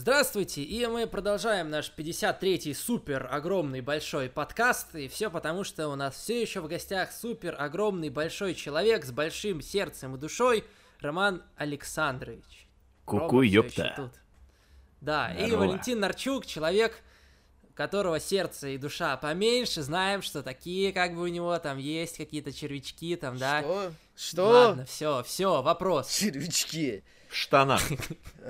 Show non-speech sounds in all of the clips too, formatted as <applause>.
Здравствуйте, и мы продолжаем наш 53-й супер огромный большой подкаст, и все потому, что у нас все еще в гостях супер огромный большой человек с большим сердцем и душой, Роман Александрович. Куку, ёпта. Тут. Да, и Здорово. Валентин Нарчук, человек, которого сердце и душа поменьше, знаем, что такие, как бы у него там есть какие-то червячки там, да. Что? Что? Ладно, все, все, вопрос. Червячки. В штанах.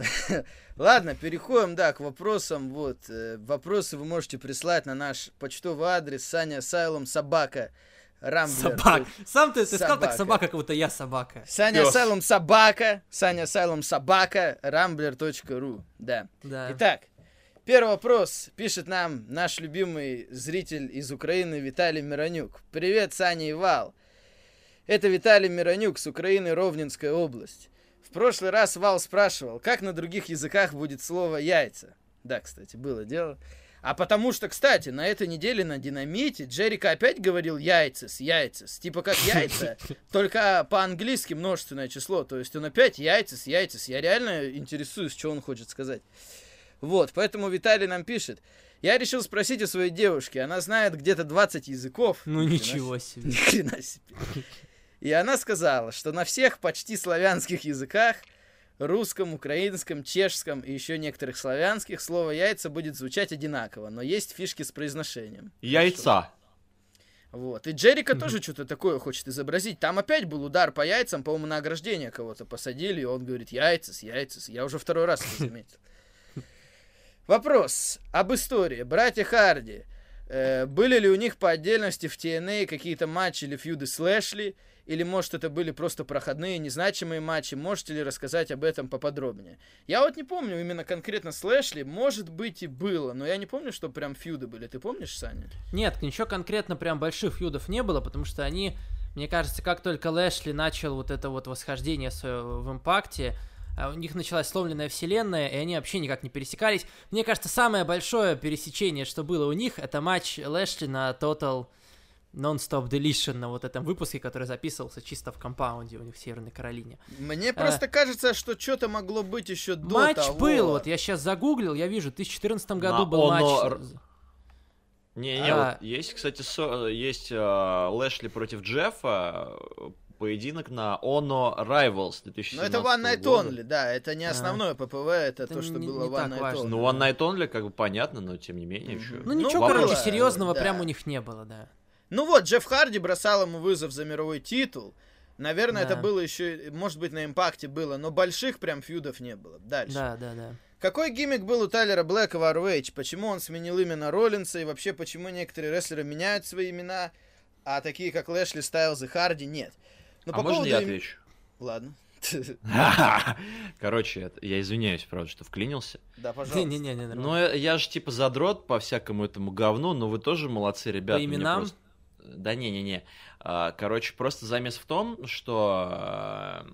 <laughs> Ладно, переходим, да, к вопросам. Вот, э, вопросы вы можете прислать на наш почтовый адрес Саня Сайлом Собака. Рамблер. Собак. Сам ты, ты сказал так Собака. собака, как будто я собака. Саня Пёс. Сайлом Собака. Саня Сайлом Собака. Рамблер.ру. Да. Да. Итак, первый вопрос пишет нам наш любимый зритель из Украины Виталий Миронюк. Привет, Саня и Вал. Это Виталий Миронюк с Украины, Ровненская область. В прошлый раз Вал спрашивал, как на других языках будет слово «яйца». Да, кстати, было дело. А потому что, кстати, на этой неделе на динамите Джерика опять говорил яйцес, яйцес. Типа как яйца, <laughs> только по-английски множественное число. То есть он опять яйцес, яйцес. Я реально интересуюсь, что он хочет сказать. Вот, поэтому Виталий нам пишет. Я решил спросить у своей девушки. Она знает где-то 20 языков. Ну ничего себе. <laughs> Ни хрена себе. И она сказала, что на всех почти славянских языках, русском, украинском, чешском и еще некоторых славянских, слово яйца будет звучать одинаково, но есть фишки с произношением. Яйца. Вот. И Джерика тоже что-то такое хочет изобразить. Там опять был удар по яйцам, по-моему, на ограждение кого-то посадили, и он говорит яйцес, яйцес. Я уже второй раз это заметил. Вопрос об истории. Братья Харди. э, были ли у них по отдельности в TNA какие-то матчи или фьюды с Лэшли? Или, может, это были просто проходные, незначимые матчи? Можете ли рассказать об этом поподробнее? Я вот не помню именно конкретно с Лэшли. Может быть и было, но я не помню, что прям фьюды были. Ты помнишь, Саня? Нет, ничего конкретно прям больших фьюдов не было, потому что они, мне кажется, как только Лэшли начал вот это вот восхождение свое в импакте, а у них началась сломленная вселенная, и они вообще никак не пересекались. Мне кажется, самое большое пересечение, что было у них, это матч Лэшли на Total Non-Stop Deletion на вот этом выпуске, который записывался чисто в компаунде у них в Северной Каролине. Мне просто кажется, что что-то могло быть еще до матч того. был, вот я сейчас загуглил, я вижу, в 2014 году На был Honor. матч. Не-не, А. вот есть, кстати, со- есть э, Лэшли против Джеффа, поединок на Ono Rivals 2017 Но это One Night года. Only, да, это не основное ППВ, это, Это то, что не- было не One Night важно. Only. Ну, One Night Only, как бы понятно, но тем не менее еще. Ну Ну, ничего, вопрос. короче, серьезного Да. прям у них не было, да. Ну вот, Джефф Харди бросал ему вызов за мировой титул. Наверное, Да. это было еще, может быть, на импакте было, но больших прям фьюдов не было. Дальше. Да, да, да. Какой гиммик был у Тайлера Блэка в ROH? Почему он сменил имя на Роллинса? И вообще, почему некоторые рестлеры меняют свои имена, а такие, как Лэшли, Стайлз и Харди, нет? Ну, а можно я им- отвечу? Ладно. <laughs> Короче, я извиняюсь, правда, что вклинился. Да, пожалуйста. Не-не-не. Но я, я же типа задрот по всякому этому говну, но вы тоже молодцы, ребята. мне именам? просто- Да не-не-не. А, Короче, просто замес в том, что а,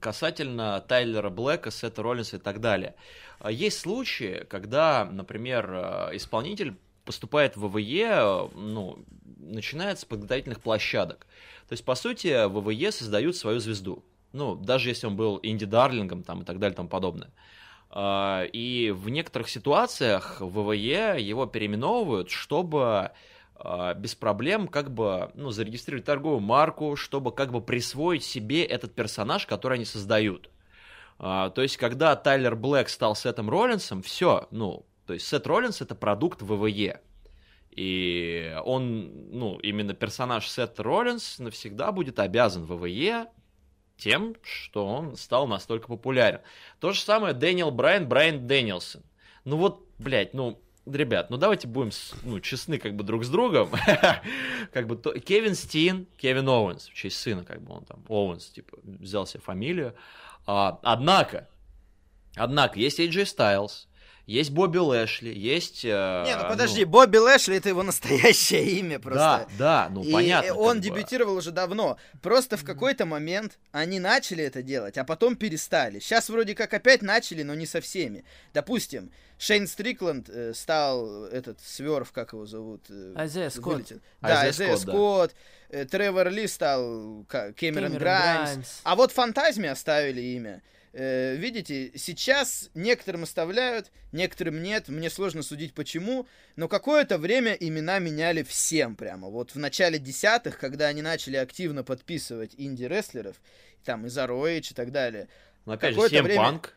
касательно Тайлера Блэка, Сета Роллинса и так далее. А, Есть случаи, когда, например, а, исполнитель поступает в ВВЕ, а, ну, начинает с подготовительных площадок. То есть, по сути, ВВЕ создают свою звезду. Ну, даже если он был инди-дарлингом там, и так далее и тому подобное. А, И в некоторых ситуациях ВВЕ его переименовывают, чтобы без проблем как бы ну, зарегистрировать торговую марку, чтобы как бы присвоить себе этот персонаж, который они создают. А, То есть, когда Тайлер Блэк стал Сетом Роллинсом, все, ну, то есть Сет Роллинс это продукт ВВЕ. И он, ну, именно персонаж Сет Роллинс навсегда будет обязан ВВЕ тем, что он стал настолько популярен. То же самое Дэниел Брайан, Брайан Дэниелсон. Ну вот, блядь, ну, ребят, ну давайте будем ну, честны как бы друг с другом. <laughs> как бы то- Кевин Стин, Кевин Оуэнс, в честь сына, как бы он там, Оуэнс, типа, взял себе фамилию. А, однако, однако, есть AJ Styles, есть Бобби Лэшли, есть... э, Не, ну подожди, Бобби Лэшли это его настоящее имя просто. Да, да, ну И понятно. он бы. дебютировал уже давно. Просто в какой-то момент они начали это делать, а потом перестали. Сейчас вроде как опять начали, но не со всеми. Допустим, Шейн Стрикланд э, стал этот сверв, как его зовут? э, Айзея Скотт. вылетел. Да, Айзея Скотт, да. Э, Тревор Ли стал Кэмерон Граймс. Граймс. А вот Фантазме оставили имя. Э, видите, сейчас некоторым оставляют, некоторым нет. Мне сложно судить почему. Но какое-то время имена меняли всем прямо. Вот в начале десятых, когда они начали активно подписывать инди-рестлеров, там и Зароич и так далее. Но опять же, Сем время... Панк.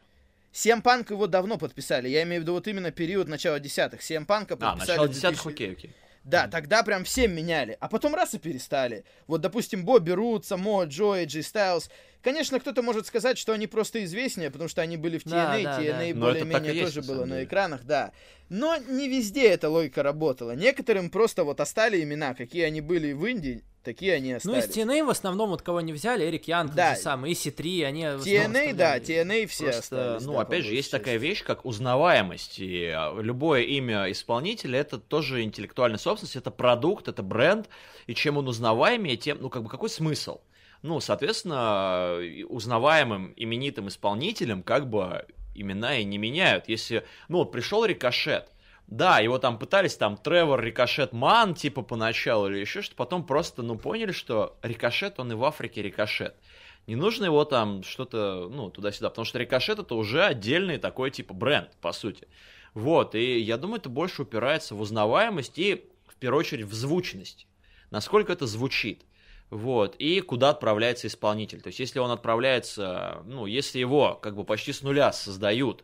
Сем Панк его давно подписали. Я имею в виду вот именно период начала десятых. Сем Панка подписали. А, начало десятых, 2000... окей, окей. Да, тогда прям всем меняли, а потом раз и перестали. Вот, допустим, Бобби Рут, Само, Джой, Джей Стайлз. Конечно, кто-то может сказать, что они просто известнее, потому что они были в TNA, да, да, TNA да. более-менее тоже есть, было на экранах, да. Но не везде эта логика работала. Некоторым просто вот оставили имена, какие они были в Индии, такие они остались. Ну, из TNA в основном, вот кого не взяли, Эрик Янг, да. самый, EC3, они TNA, да, TNA все Просто, остались. Ну, да, опять же, есть части. такая вещь, как узнаваемость, и а, любое имя исполнителя, это тоже интеллектуальная собственность, это продукт, это бренд, и чем он узнаваемее, тем, ну, как бы, какой смысл? Ну, соответственно, узнаваемым, именитым исполнителям как бы имена и не меняют. Если, ну, вот пришел Рикошет, да, его там пытались, там, Тревор Рикошет Ман, типа, поначалу или еще что-то, потом просто, ну, поняли, что Рикошет, он и в Африке Рикошет. Не нужно его там что-то, ну, туда-сюда, потому что Рикошет это уже отдельный такой, типа, бренд, по сути. Вот, и я думаю, это больше упирается в узнаваемость и, в первую очередь, в звучность. Насколько это звучит. Вот, и куда отправляется исполнитель. То есть, если он отправляется, ну, если его как бы почти с нуля создают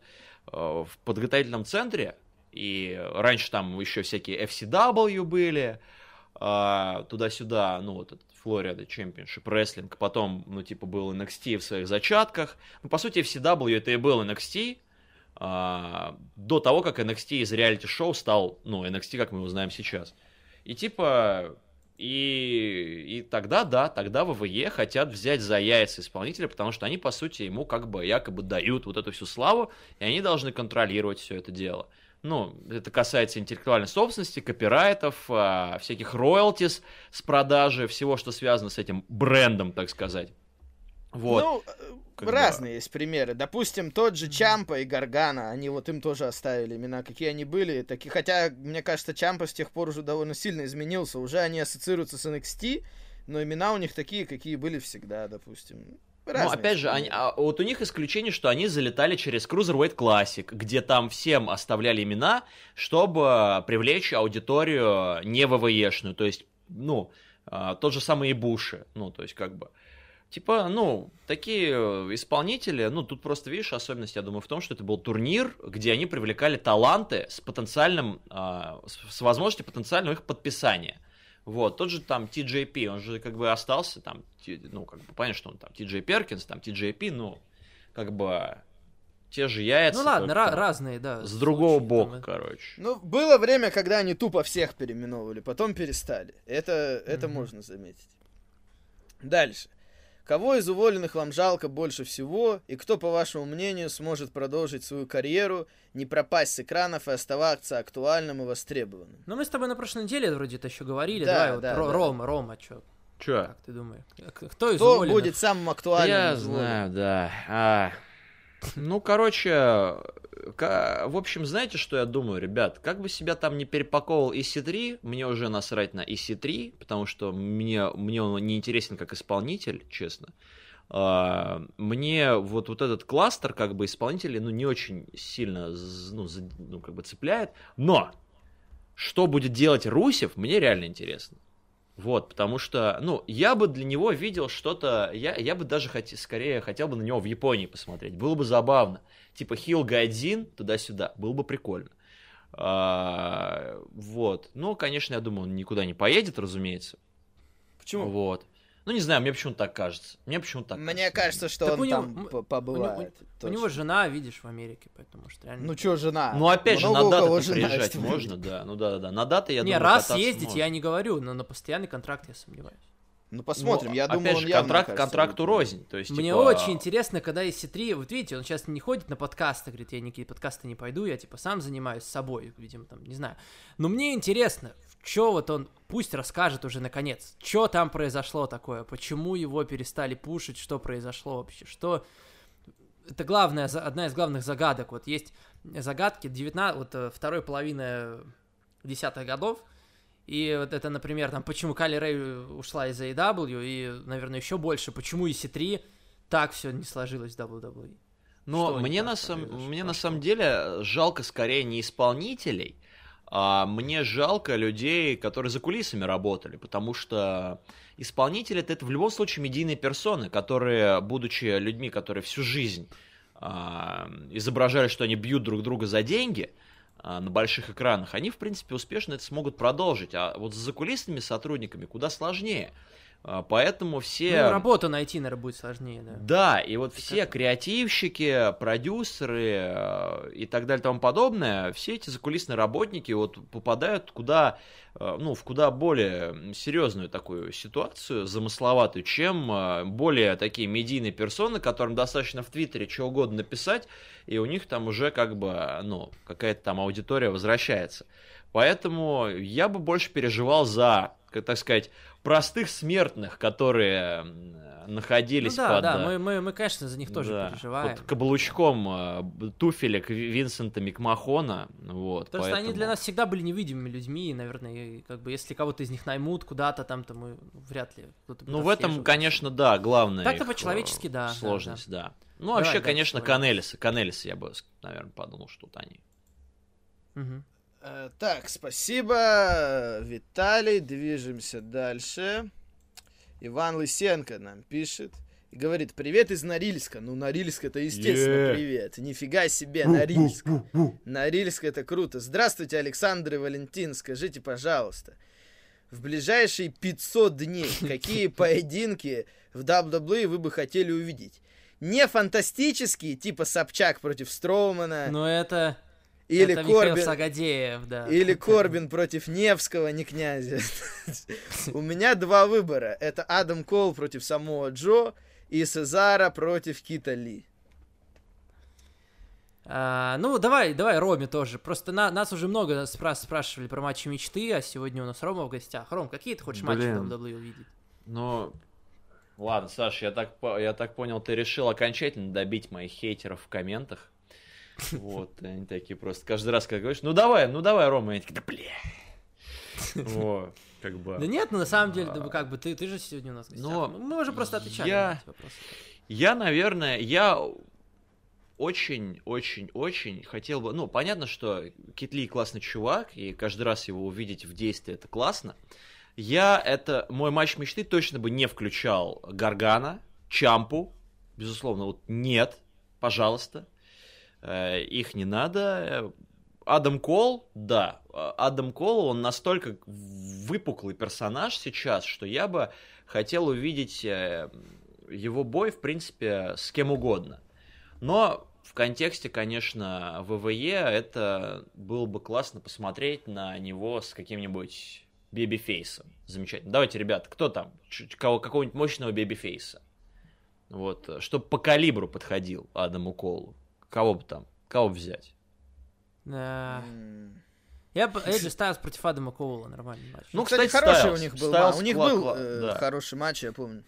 э, в подготовительном центре, и раньше там еще всякие FCW были, а, туда-сюда, ну, вот этот Florida Championship Wrestling, потом, ну, типа, был NXT в своих зачатках. Ну, по сути, FCW это и был NXT, а, до того, как NXT из реалити-шоу стал, ну, NXT, как мы его знаем сейчас. И, типа, и, и тогда, да, тогда ВВЕ хотят взять за яйца исполнителя, потому что они, по сути, ему как бы якобы дают вот эту всю славу, и они должны контролировать все это дело ну, это касается интеллектуальной собственности, копирайтов, а, всяких роялтис с продажи, всего, что связано с этим брендом, так сказать. Вот. Ну, как разные бы... есть примеры. Допустим, тот же Чампа и Гаргана, они вот им тоже оставили имена, какие они были. Таки, хотя, мне кажется, Чампа с тех пор уже довольно сильно изменился. Уже они ассоциируются с NXT, но имена у них такие, какие были всегда, допустим. Разные ну, опять же, они, а, вот у них исключение, что они залетали через Cruiserweight Classic, где там всем оставляли имена, чтобы привлечь аудиторию не ВВЕшную, то есть, ну, а, тот же самый и Буши, ну, то есть, как бы, типа, ну, такие исполнители, ну, тут просто, видишь, особенность, я думаю, в том, что это был турнир, где они привлекали таланты с потенциальным, а, с возможностью потенциального их подписания. Вот, тот же там TJP, он же как бы остался там, ну, как бы понятно, что он там TJ Перкинс, там TJP, ну, как бы те же яйца. Ну ладно, ra- разные, да. С другого случаи, бока, там, короче. Ну, было время, когда они тупо всех переименовывали, потом перестали. Это, это mm-hmm. можно заметить. Дальше. Кого из уволенных вам жалко больше всего, и кто, по вашему мнению, сможет продолжить свою карьеру, не пропасть с экранов и оставаться актуальным и востребованным? Ну, мы с тобой на прошлой неделе вроде это еще говорили, да, давай, да, вот, да. Рома, Рома, что? Че? Как ты думаешь? Кто из Кто уволенных? будет самым актуальным? Я знаю, да. А, ну, короче, в общем, знаете, что я думаю, ребят? Как бы себя там не перепаковывал EC3, мне уже насрать на EC3, потому что мне, мне он не интересен как исполнитель, честно. А, мне вот, вот этот кластер как бы исполнителей ну, не очень сильно ну, ну, как бы цепляет. Но что будет делать Русев, мне реально интересно. Вот, потому что, ну, я бы для него видел что-то, я, я бы даже хот, скорее хотел бы на него в Японии посмотреть, было бы забавно. Типа Хил Гайдзин туда-сюда, было бы прикольно. А, вот, ну, конечно, я думаю, он никуда не поедет, разумеется. Почему? Вот. Ну, не знаю, мне почему-то так кажется. Мне почему-то так Мне кажется, что так он него, там побывает. У, у, у него жена, видишь, в Америке, поэтому что реально... Ну, что жена? Ну, опять же, на даты приезжать можно, да. Ну, да-да-да. На даты, я не, думаю, раз ездить можно. я не говорю, но на постоянный контракт я сомневаюсь. Ну, посмотрим, ну, я думаю, же, он контракт, кажется, контракту рознь. То есть, Мне типа... очень интересно, когда EC3, вот видите, он сейчас не ходит на подкасты, говорит, я никакие подкасты не пойду, я типа сам занимаюсь собой, видимо, там, не знаю. Но мне интересно, что вот он пусть расскажет уже наконец, что там произошло такое, почему его перестали пушить, что произошло вообще, что... Это главная, одна из главных загадок. Вот есть загадки 19, вот э, второй половины десятых годов, и вот это, например, там, почему Кали Рэй ушла из AEW, и, наверное, еще больше, почему EC3 так все не сложилось в WWE. Но Что мне на, сам, мне на самом деле жалко скорее не исполнителей, а мне жалко людей, которые за кулисами работали, потому что исполнители это в любом случае медийные персоны, которые, будучи людьми, которые всю жизнь а, изображали, что они бьют друг друга за деньги а, на больших экранах, они, в принципе, успешно это смогут продолжить. А вот с закулисными сотрудниками куда сложнее. А, Поэтому все... Ну, работу найти, наверное, будет сложнее, да. Да, и вот все креативщики, продюсеры э, и так далее и тому подобное, все эти закулисные работники вот попадают куда, э, ну, в куда более серьезную такую ситуацию, замысловатую, чем э, более такие медийные персоны, которым достаточно в Твиттере что угодно написать, и у них там уже как бы, ну, какая-то там аудитория возвращается. Поэтому я бы больше переживал за, как так сказать, простых смертных, которые находились Ну да, под... да, э, мы, мы, мы, конечно, за них тоже да, переживаем. Под каблучком э, туфелек Ви- Винсента Микмахона. Вот, Потому что они поэтому- для нас всегда были невидимыми людьми, и, наверное, и, как бы, если кого-то из них наймут куда-то там, то мы вряд ли Ну, в этом, конечно, да, главное. Так-то по-человечески, э, да, да, Сложность, да. Ну, Давай вообще, дальше, конечно. Канелисы. Канелисы я бы, наверное, подумал, что тут они. Мгм. Э, Так, спасибо, Виталий. Движемся дальше. Иван Лысенко нам пишет и говорит, привет из Норильска. Ну, Норильск это, естественно, Е. привет. Нифига себе, Норильск. Норильск это круто. Здравствуйте, Александр и Валентин. Скажите, пожалуйста, в ближайшие 500 дней <laughs> какие поединки в WWE вы бы хотели увидеть? Не фантастические, типа Собчак против Строумана, Ну, это, или это Михаил Корбин... Сагадеев, да. Или <laughs> Корбин против Невского, не князя. <laughs> У меня два выбора. Это Адам Кол против самого Джо и Сезара против Кита Ли. А, ну, давай, давай Роме тоже. Просто на, нас уже много спра- спрашивали про матчи мечты, а сегодня у нас Рома в гостях. Ром, какие ты хочешь матчи Блин. в WWE увидеть? Ну, ладно, Саш, я так, я так понял, ты решил окончательно добить моих хейтеров в комментах. Вот, они такие просто каждый раз, как говоришь, ну давай, ну давай, Рома, они такие, да бля. <laughs> Вот, как бы. Да нет, ну на самом деле, да, как бы ты, ты же сегодня у нас. Но Мы уже просто отвечали я- на эти вопросы. Я, наверное, я очень-очень-очень хотел бы... Ну, понятно, что Китли классный чувак, и каждый раз его увидеть в действии это классно. Я это... Мой матч мечты точно бы не включал Гаргана, Чампу, безусловно, вот нет, пожалуйста. Э, Их не надо. Адам Кол, да. А- Адам Кол, он настолько выпуклый персонаж сейчас, что я бы хотел увидеть э, его бой, в принципе, с кем угодно. Но в контексте, конечно, ВВЕ это было бы классно посмотреть на него с каким-нибудь бебифейсом. Замечательно. Давайте, ребята, кто там? Кого, какого-нибудь мощного бебифейса. Вот, чтобы по калибру подходил Адаму Колу. Кого бы там? Кого бы взять? Да. Я бы <laughs> Эджи Стайлз против Адама Коула, нормальный матч. Ну, Кстати, кстати, хороший Стайлз. у них был. Стайлз ма- у них был э, да. хороший матч, я помню.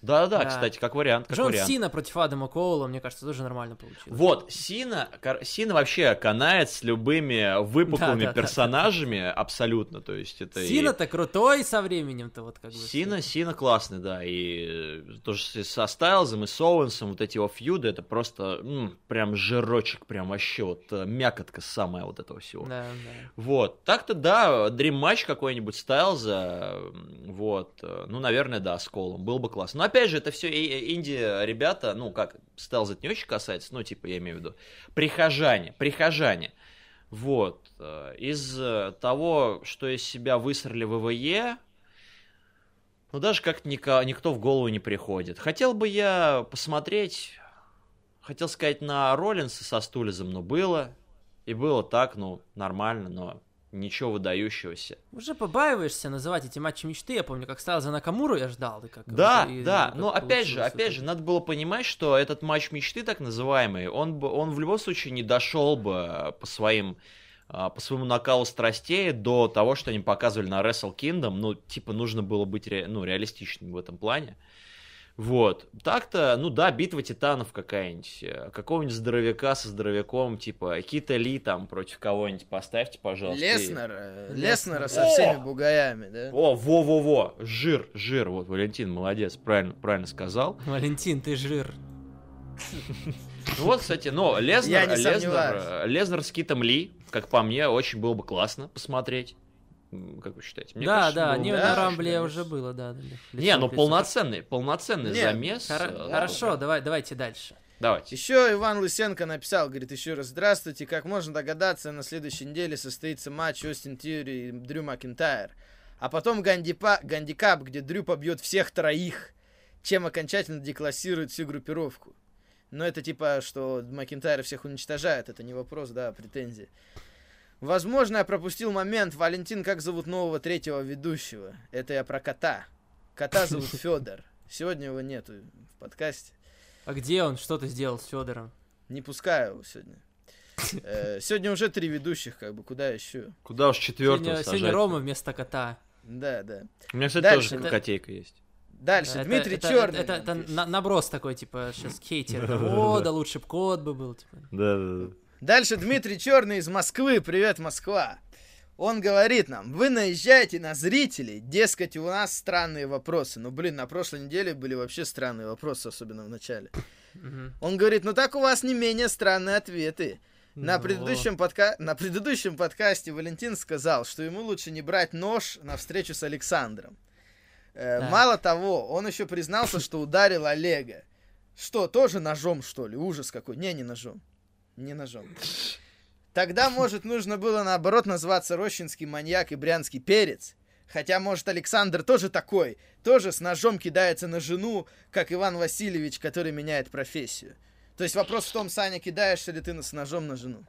Да-да, Да. кстати, как вариант, как Джон вариант. Сина против Адама Коула, мне кажется, тоже нормально получилось. Вот, Сина, Сина вообще канает с любыми выпуклыми Да-да-да. персонажами абсолютно, то есть это и- Сина-то крутой со временем-то, вот как бы. Сина, Сина классный, да, и э, тоже со Стайлзом и с Оуэнсом, вот эти его фьюды, это просто м, прям жирочек, прям вообще вот э, мякотка самая вот этого всего. Да, да. Вот, так-то да, дрим матч какой-нибудь Стайлза, вот, э, ну, наверное, да, с Колом, был бы классно. Но опять же, это все инди-ребята, ну, как, Стайлза это не очень касается, ну, типа, я имею в виду, прихожане, прихожане. Вот, э, из э, того, что из себя высрали ВВЕ, ну, даже как-то никто в голову не приходит. Хотел бы я посмотреть, хотел сказать, на Роллинса со Стулизом, но было, и было так, ну, нормально, но ничего выдающегося. Уже побаиваешься называть эти матчи мечты. Я помню, как стал за Накамуру, я ждал. И как, Да, и- да, и но опять же, опять же, надо было понимать, что этот матч мечты, так называемый, он, бы, он в любом случае не дошел бы по своим а, по своему накалу страстей до того, что они показывали на Wrestle Kingdom, ну, типа, нужно было быть ре- ну, реалистичным в этом плане. Вот. Так-то, ну да, битва титанов какая-нибудь. э, Какого-нибудь здоровяка со здоровяком, типа Кита Ли там против кого-нибудь поставьте, пожалуйста. и- Леснер, э. Леснера со О! всеми бугаями, да? О, во-во-во, жир, жир. Вот, Валентин, молодец, правильно, правильно сказал. Валентин, ты жир. Ну вот, кстати, но Лезнер, не Лезнер, э, Лезнер с Китом Ли, как по мне, очень было бы классно посмотреть. Как вы считаете? Мне да, кажется, да, было бы да, на. Рамбле уже было, да. да, да. Не, ну полноценный, полноценный Не, замес. Хоро- э, Хорошо, давай, давайте дальше. Давайте. Еще Иван Лысенко написал, говорит, еще раз здравствуйте. Как можно догадаться, на следующей неделе состоится матч Остин Тьюри и Дрю Макинтайр. А потом гандипа, гандикап, где Дрю побьет всех троих, чем окончательно деклассирует всю группировку. Но это типа, что Макинтайр всех уничтожает, это не вопрос, да, а претензии. Возможно, я пропустил момент. Валентин, как зовут нового третьего ведущего? Это я про кота. Кота зовут <laughs> Федор. Сегодня его нету в подкасте. А где он? Что ты сделал с Федором? Не пускаю его сегодня. Э, Сегодня уже три ведущих, как бы, куда еще? Куда уж четвертого Сегодня, Рома вместо кота. Да, да. У меня, кстати, Дальше. тоже Это- котейка есть. Дальше, Это- Дмитрий это, Черный. Это, это на- наброс такой, типа, сейчас хейтер. <laughs> О, да лучше б кот бы был. Типа. Да, да, да. Дальше Дмитрий Черный из Москвы. Привет, Москва. Он говорит нам, вы наезжаете на зрителей, дескать, у нас странные вопросы. Ну, блин, на прошлой неделе были вообще странные вопросы, особенно в начале. Он говорит, ну так у вас не менее странные ответы. На Ну, предыдущем, подка... на предыдущем подкасте Валентин сказал, что ему лучше не брать нож на встречу с Александром. Э, Так. Мало того, он еще признался, что ударил Олега. Что, тоже ножом, что ли? Ужас какой. Не, не ножом. Не ножом. Тогда, может, нужно было наоборот назваться Рощинский маньяк и Брянский перец. Хотя, может, Александр тоже такой. Тоже с ножом кидается на жену, как Иван Васильевич, который меняет профессию. То есть вопрос в том, Саня, кидаешься ли ты с ножом на жену?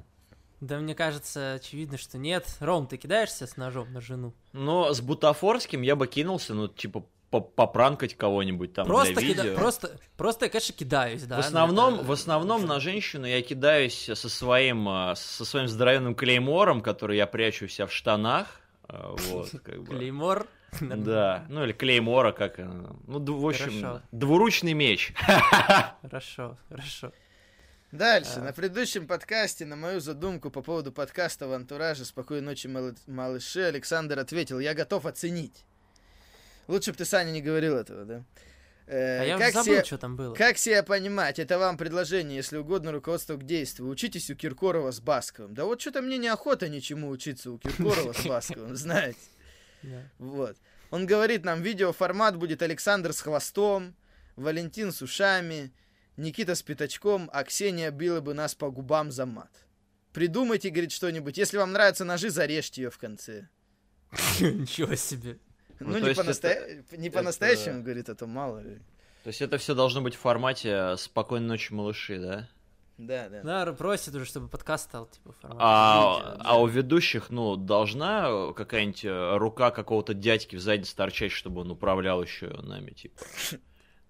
Да мне кажется, очевидно, что нет. Ром, ты кидаешься с ножом на жену? Но с бутафорским я бы кинулся, ну, типа, попранкать кого-нибудь там просто, для кида- видео. просто, просто я, конечно, кидаюсь, да. в но основном, это- в основном на женщину я кидаюсь со своим, а, со своим здоровенным клеймором, который я прячу у себя в штанах. а, Вот, <laughs> как бы. Клеймор. Да, ну или клеймора, как она. Ну, в общем, Хорошо. двуручный меч. <laughs> Хорошо, хорошо. Дальше. А. На предыдущем подкасте на мою задумку по поводу подкаста в антураже «Спокойной ночи, малы- малыши» Александр ответил, я готов оценить. Лучше бы ты, Саня, не говорил этого, да? Э, А я как забыл, что там было. Как себя понимать? Это вам предложение, если угодно, руководство к действию. Учитесь у Киркорова с Басковым. Да вот что-то мне неохота ничему учиться у Киркорова с <laughs> Басковым, знаете. Вот. Он говорит нам, видеоформат будет Александр с хвостом, Валентин с ушами, Никита с пятачком, а Ксения била бы нас по губам за мат. Придумайте, говорит, что-нибудь. Если вам нравятся ножи, зарежьте ее в конце. <laughs> Ничего себе. Ну, Ну, то не, есть по-наста- это- не это- по-настоящему, говорит, а то мало ли. То есть это все должно быть в формате «Спокойной ночи, малыши», да? Да, да. Да, просит уже, чтобы подкаст стал, типа, формат. А, видео, да. а у ведущих, ну, должна какая-нибудь э, рука какого-то дядьки в заднице торчать, чтобы он управлял еще нами, типа.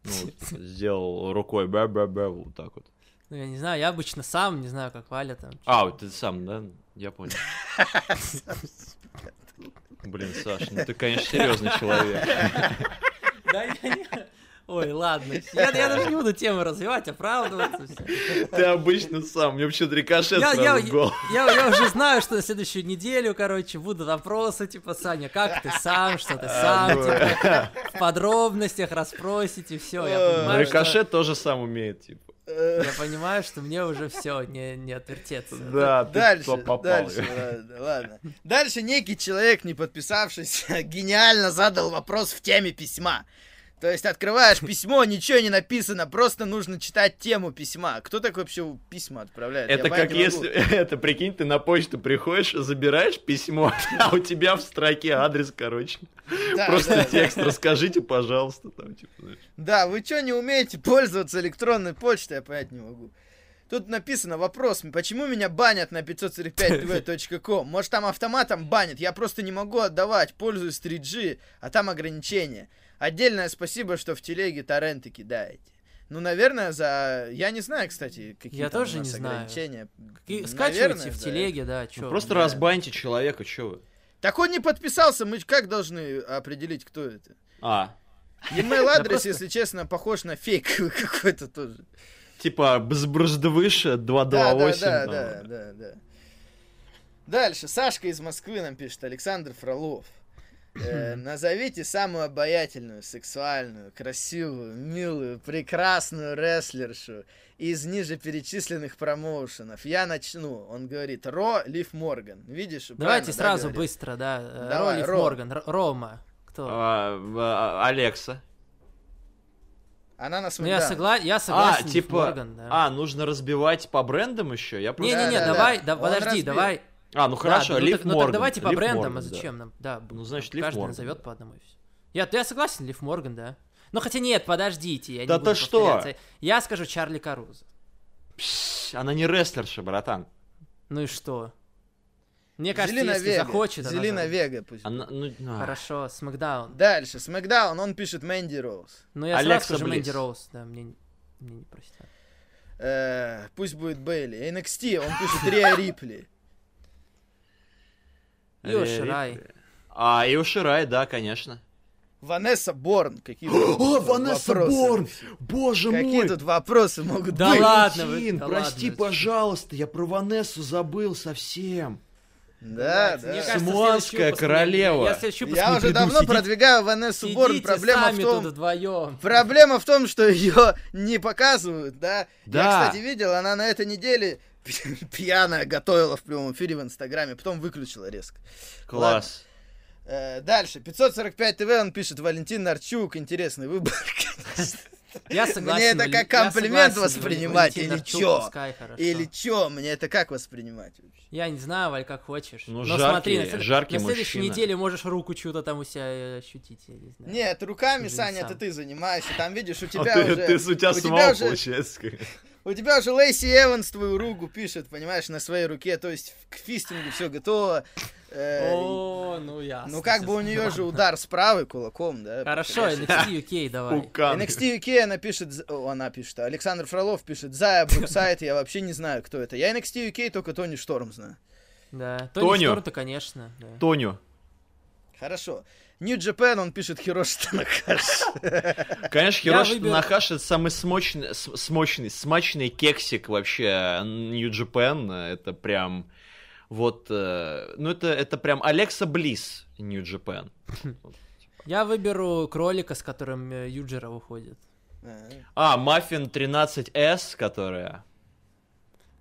Ну, вот, сделал рукой бя-бя-бя, вот так вот. Ну, я не знаю, я обычно сам, не знаю, как Валя там. А, вот ты сам, да? Я понял. <laughs> Блин, Саш, ну ты, конечно, серьезный человек. <laughs> Да я не... Ой, ладно. Я, я даже не буду тему развивать, оправдываться. всё. Ты обычно сам, мне вообще рикошет Я, я, голову. я, я уже знаю, что на следующую неделю, короче, будут вопросы, типа, Саня, как ты сам, что ты сам, ну. типа, в подробностях расспросите, все. Я понимаю, что, Рикошет тоже сам умеет, типа. Э, я понимаю, что мне уже все, не, не отвертеться. Да, ты Дальше, попал. дальше, ладно, ладно. Дальше некий человек, не подписавшийся, <laughs> гениально задал вопрос в теме письма. То есть открываешь письмо, ничего не написано, просто нужно читать тему письма. Кто так вообще письма отправляет? Я Это понять как если, <laughs> это прикинь, ты на почту приходишь, забираешь письмо, <laughs> а у тебя в строке адрес, короче. Да, Просто да, текст, расскажите, пожалуйста, там, типа, знаешь. Да, вы что, не умеете пользоваться электронной почтой, я понять не могу. Тут написано вопрос, почему меня банят на 545tv.com? Может там автоматом банят, я просто не могу отдавать, пользуюсь 3G, а там ограничения. Отдельное спасибо, что в телеге торренты кидаете. Ну, наверное, за... Я не знаю, кстати, какие Я там у тоже нас не знаю. ограничения. И Наверное, скачивайте в да. телеге, да, Ну, что. Просто да. разбаньте человека, что вы. Так он не подписался, мы как должны определить, кто это? А, E-mail адрес, если честно, похож на фейковый <laughs> какой-то тоже. типа, бзбрждвыше Да, 228. да, да, да, да, да. Дальше. Сашка из Москвы нам пишет, Александр Фролов. Э, назовите самую обаятельную, сексуальную, красивую, милую, прекрасную рестлершу из ниже перечисленных промоушенов. Я начну. Он говорит, Ро, Лив Морган. Видишь? Давайте да, сразу говорю? быстро, да. Э, Давай, Ролиф Ро. Морган, Р- Рома. Кто? А, а, Алекса. Она на Ну, я, согла... я А, согласен, Лив типа, Морган, да. а, нужно разбивать по брендам еще? Я просто... Не-не-не, Да, да, давай, да. да, подожди, разбил. давай. А, ну хорошо, Да, ну, Лив так, ну, Морган. так давайте по Лив брендам, Морган, а да. зачем нам? Да, Ну, значит, Лив каждый Морган, назовет да. по одному и все. Я, я согласен, Лив Морган, да. Ну хотя нет, подождите, я не Да буду ты что? Я скажу Чарли Карузо. Пш, Она не рестлерша, братан. Ну и что? Мне кажется, Зелина если Вега. захочет, она Зелина за- Вега пусть. Она, ну, а. Хорошо, Смакдаун. Дальше, Смакдаун, он пишет Мэнди Роуз. Ну я Алекса сразу скажу. Мэнди Роуз, да, мне, не- мне не простят. Э, пусть будет Бейли. NXT, он пишет Риа Рипли. И Оширай. А, и Уширай, да, конечно. Ванесса Борн. Какие <gasps> О, Ванесса вопросы Борн! Боже Какие мой! тут вопросы могут Да быть? ладно вы, да прости, ладно. пожалуйста, я про Ванессу забыл совсем. Да, да. следующий выпуск королева. Я, Я не уже приду, давно сидите- продвигаю Ванессу Борн. Проблема в том, тут вдвоем. Проблема в том, что <laughs> ее не показывают, да? Да. Я, кстати, видел, она на этой неделе <laughs> пьяная готовила в прямом эфире в Инстаграме, потом выключила резко. Класс. Э, дальше. 545 ТВ, он пишет, Валентин Нарчук, интересный выбор. <laughs> Я согласен. это Вали- как комплимент согласен, воспринимать Валентин или Арчук, чё? Или чё, мне это как воспринимать вообще? Я не знаю, Валь, как хочешь. Ну, Но жаркий- смотри, на, след- жаркий на следующей мужчина. неделе можешь руку чего-то там у себя э, ощутить, я не знаю. Нет, руками, Уже Саня, сам. это ты занимаешься. Там, видишь, у А тебя ты, уже... ты с у тебя у тебя самого уже- получается. У тебя уже Лейси Эванс твою руку пишет, понимаешь, на своей руке, то есть к фистингу все готово. Э, О, ну ясно. Ну, как бы у нее же удар с правой кулаком, да? Хорошо. NXT UK давай. NXT UK она пишет, она пишет, а Александр Фролов пишет, Зая <laughs> Бруксайд, я вообще не знаю, кто это. Я NXT UK только Тони Шторм знаю. Да. Тони. Шторм-то, конечно. Тоню. Хорошо. New Japan, он пишет Хироши Танакаши. <laughs> Конечно, Хироши Танахаши это самый смочный, смочный, смачный кексик вообще New Japan. Это прям вот, э, ну это, это прям Алекса Близ Japan. <laughs> Я выберу кролика, с которым э, Юджера уходит. А, Маффин 13S, которая...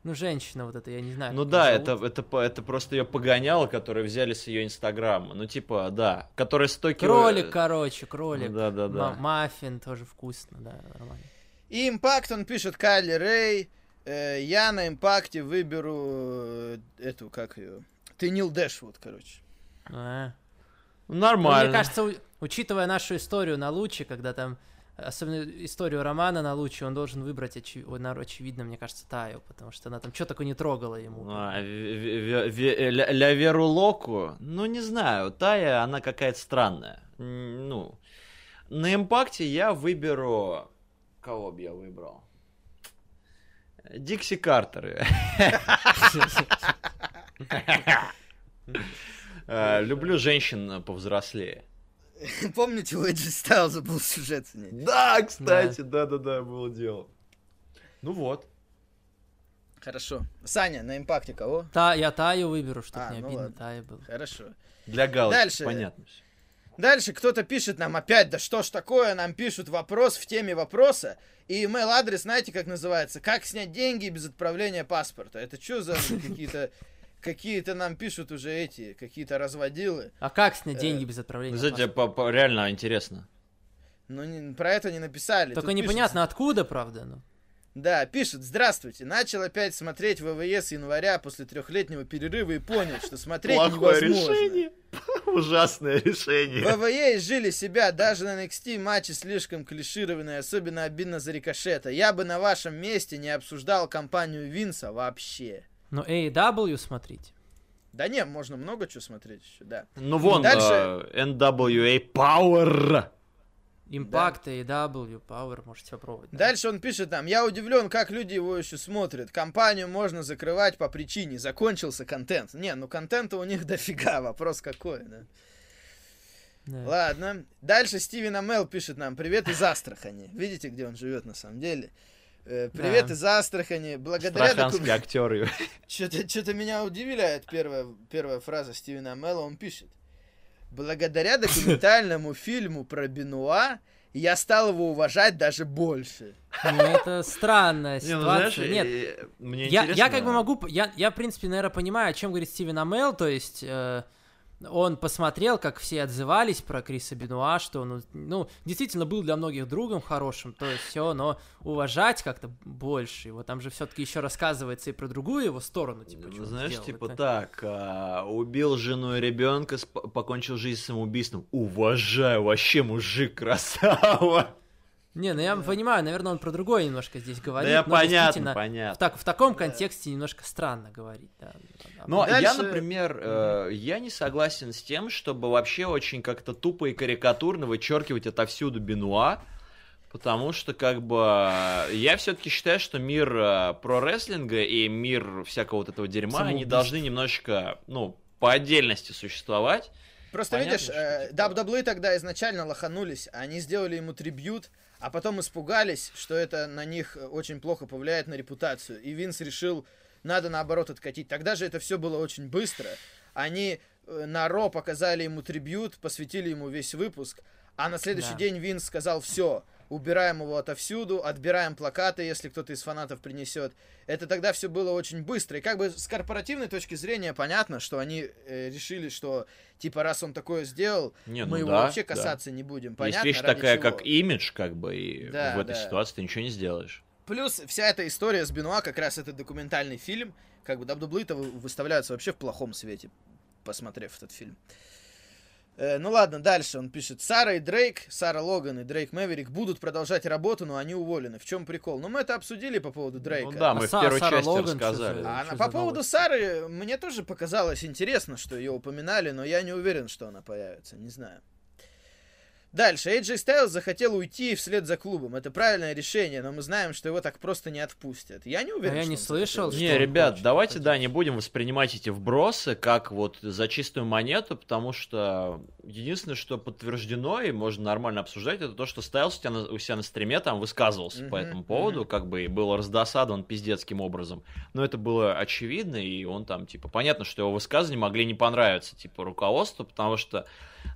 Ну, женщина вот эта, я не знаю. Ну да, это, это, это просто ее погоняло, которые взяли с ее инстаграма. Ну типа, да, которая 100 кило... Кролик, короче, кролик. Да, да, да. Ма- Маффин тоже вкусно, да, нормально. И Импакт, он пишет Кайли Рэй. Э, Я на Импакте выберу э, эту, как ее, Тенил Дэшвуд, короче. А. Ну, Нормально. Мне кажется, у- учитывая нашу историю на Луче, когда там, особенно историю романа на Луче, он должен выбрать, очи- очевидно, мне кажется, Таю, потому что она там что такое не трогала ему. А, ве- ве- ля, ля Веру Локу, ну не знаю, Тая, она какая-то странная. Ну, на импакте я выберу... Кого бы я выбрал? Дикси Картеры. Э, Люблю женщин повзрослее. Помните, у Эджи Стайлза был сюжет с ней? Да, кстати, да-да-да, было дело. Ну вот. Хорошо. Саня, на Импакте кого? Та, я Таю выберу, чтобы А, не ну обидно. Тая был. Хорошо. Для галочки, Дальше. понятно. Дальше кто-то пишет нам опять, да что ж такое, нам пишут вопрос в теме вопроса. И email адрес, знаете, как называется? Как снять деньги без отправления паспорта? Это что за <laughs> какие-то какие-то нам пишут уже эти, какие-то разводилы. А как снять Э, деньги без отправления? Паспорта? по- по- реально интересно. Но не- про это не написали. Только Тут непонятно откуда, правда, ну. Да, пишет, здравствуйте, начал опять смотреть ВВЕ с января после трехлетнего перерыва и понял, что смотреть Плохое невозможно. решение. <laughs> Ужасное решение. ВВЕ изжили себя, даже на NXT матчи слишком клишированные, особенно обидно за рикошета. Я бы на вашем месте не обсуждал компанию Винса вообще. Ну, AEW смотрите. Да не, можно много чего смотреть еще, да. Ну вон, Дальше- э, NWA Power. Impact, AEW, Power, можете попробовать. да. Дальше он пишет там, я удивлен, как люди его еще смотрят. Компанию можно закрывать по причине, закончился контент. Не, ну контента у них <laughs> дофига, вопрос какой, да. Да. Ладно. Дальше Стивен Амел пишет нам, привет из Астрахани. Видите, где он живет на самом деле? Э, Привет Да. из Астрахани. Благодаря документам... актеры. <laughs> Что-то, что-то меня удивляет первая, первая фраза Стивена Амела, он пишет. Благодаря документальному <laughs> фильму про Бенуа я стал его уважать даже больше. Ну, это странная Не, ну, знаешь, ситуация. Нет, мне я, я интересно- как бы могу... Я, я, в принципе, наверное, понимаю, о чем говорит Стивен Амел, то есть... э, он посмотрел, как все отзывались про Криса Бенуа, что он, ну, действительно был для многих другом хорошим, то есть все, но уважать как-то больше его. Там же все-таки еще рассказывается и про другую его сторону, типа, Ну, что Знаешь, сделал. типа Это- так, а, убил жену и ребенка, покончил жизнь самоубийством. Уважаю, вообще мужик красава. Не, ну я понимаю, наверное, он про другое немножко здесь Да говорит. я но понятно, действительно, В, понятно. так, в таком контексте немножко странно говорить, да. Но Дальше- я, например, э, я не согласен с тем, чтобы вообще очень как-то тупо и карикатурно вычеркивать отовсюду Бенуа, потому что как бы я все-таки считаю, что мир э, про-рестлинга и мир всякого вот этого дерьма, они Самоубийств. должны немножечко, ну, по отдельности существовать. Просто Понятно, видишь, э, типа- WWE тогда изначально лоханулись, они сделали ему трибют, а потом испугались, что это на них очень плохо повлияет на репутацию. И Винс решил, надо наоборот откатить. Тогда же это все было очень быстро. Они э, на Ро показали ему трибют, посвятили ему весь выпуск, а на следующий Да. день Винс сказал, все, убираем его отовсюду, отбираем плакаты, если кто-то из фанатов принесет. Это тогда все было очень быстро. И как бы с корпоративной точки зрения понятно, что они э, решили, что типа раз он такое сделал, Не, мы ну его да, вообще да. касаться не будем. Есть Понятно, вещь ради такая, чего. как имидж, как бы, и Да, в этой да. ситуации ты ничего не сделаешь. Плюс вся эта история с Бенуа, как раз это документальный фильм, как бы вы- выставляются вообще в плохом свете, посмотрев этот фильм. Э, ну ладно, дальше он пишет. Сара и Дрейк, Сара Логан и Дрейк Мэверик будут продолжать работу, но они уволены. В чем прикол? Ну мы это обсудили по поводу Дрейка. Ну да, А мы в Са- первой Сара части Логан, рассказали. за- А она- по поводу новость? Сары, мне тоже показалось интересно, что ее упоминали, но я не уверен, что она появится, не знаю. Дальше. AJ Styles захотел уйти вслед за клубом. Это правильное решение, но мы знаем, что его так просто не отпустят. Я не уверен, А я не слышал, что Не, ребят, хочет давайте, уходить. да, не будем воспринимать эти вбросы как вот за чистую монету, потому что единственное, что подтверждено и можно нормально обсуждать, это то, что Стайлс у, тебя на- у себя на стриме там высказывался по Мгм, этому поводу, мгм. как бы и был раздосадован пиздецким образом. Но это было очевидно, и он там, типа, понятно, что его высказывания могли не понравиться, типа, руководству, потому что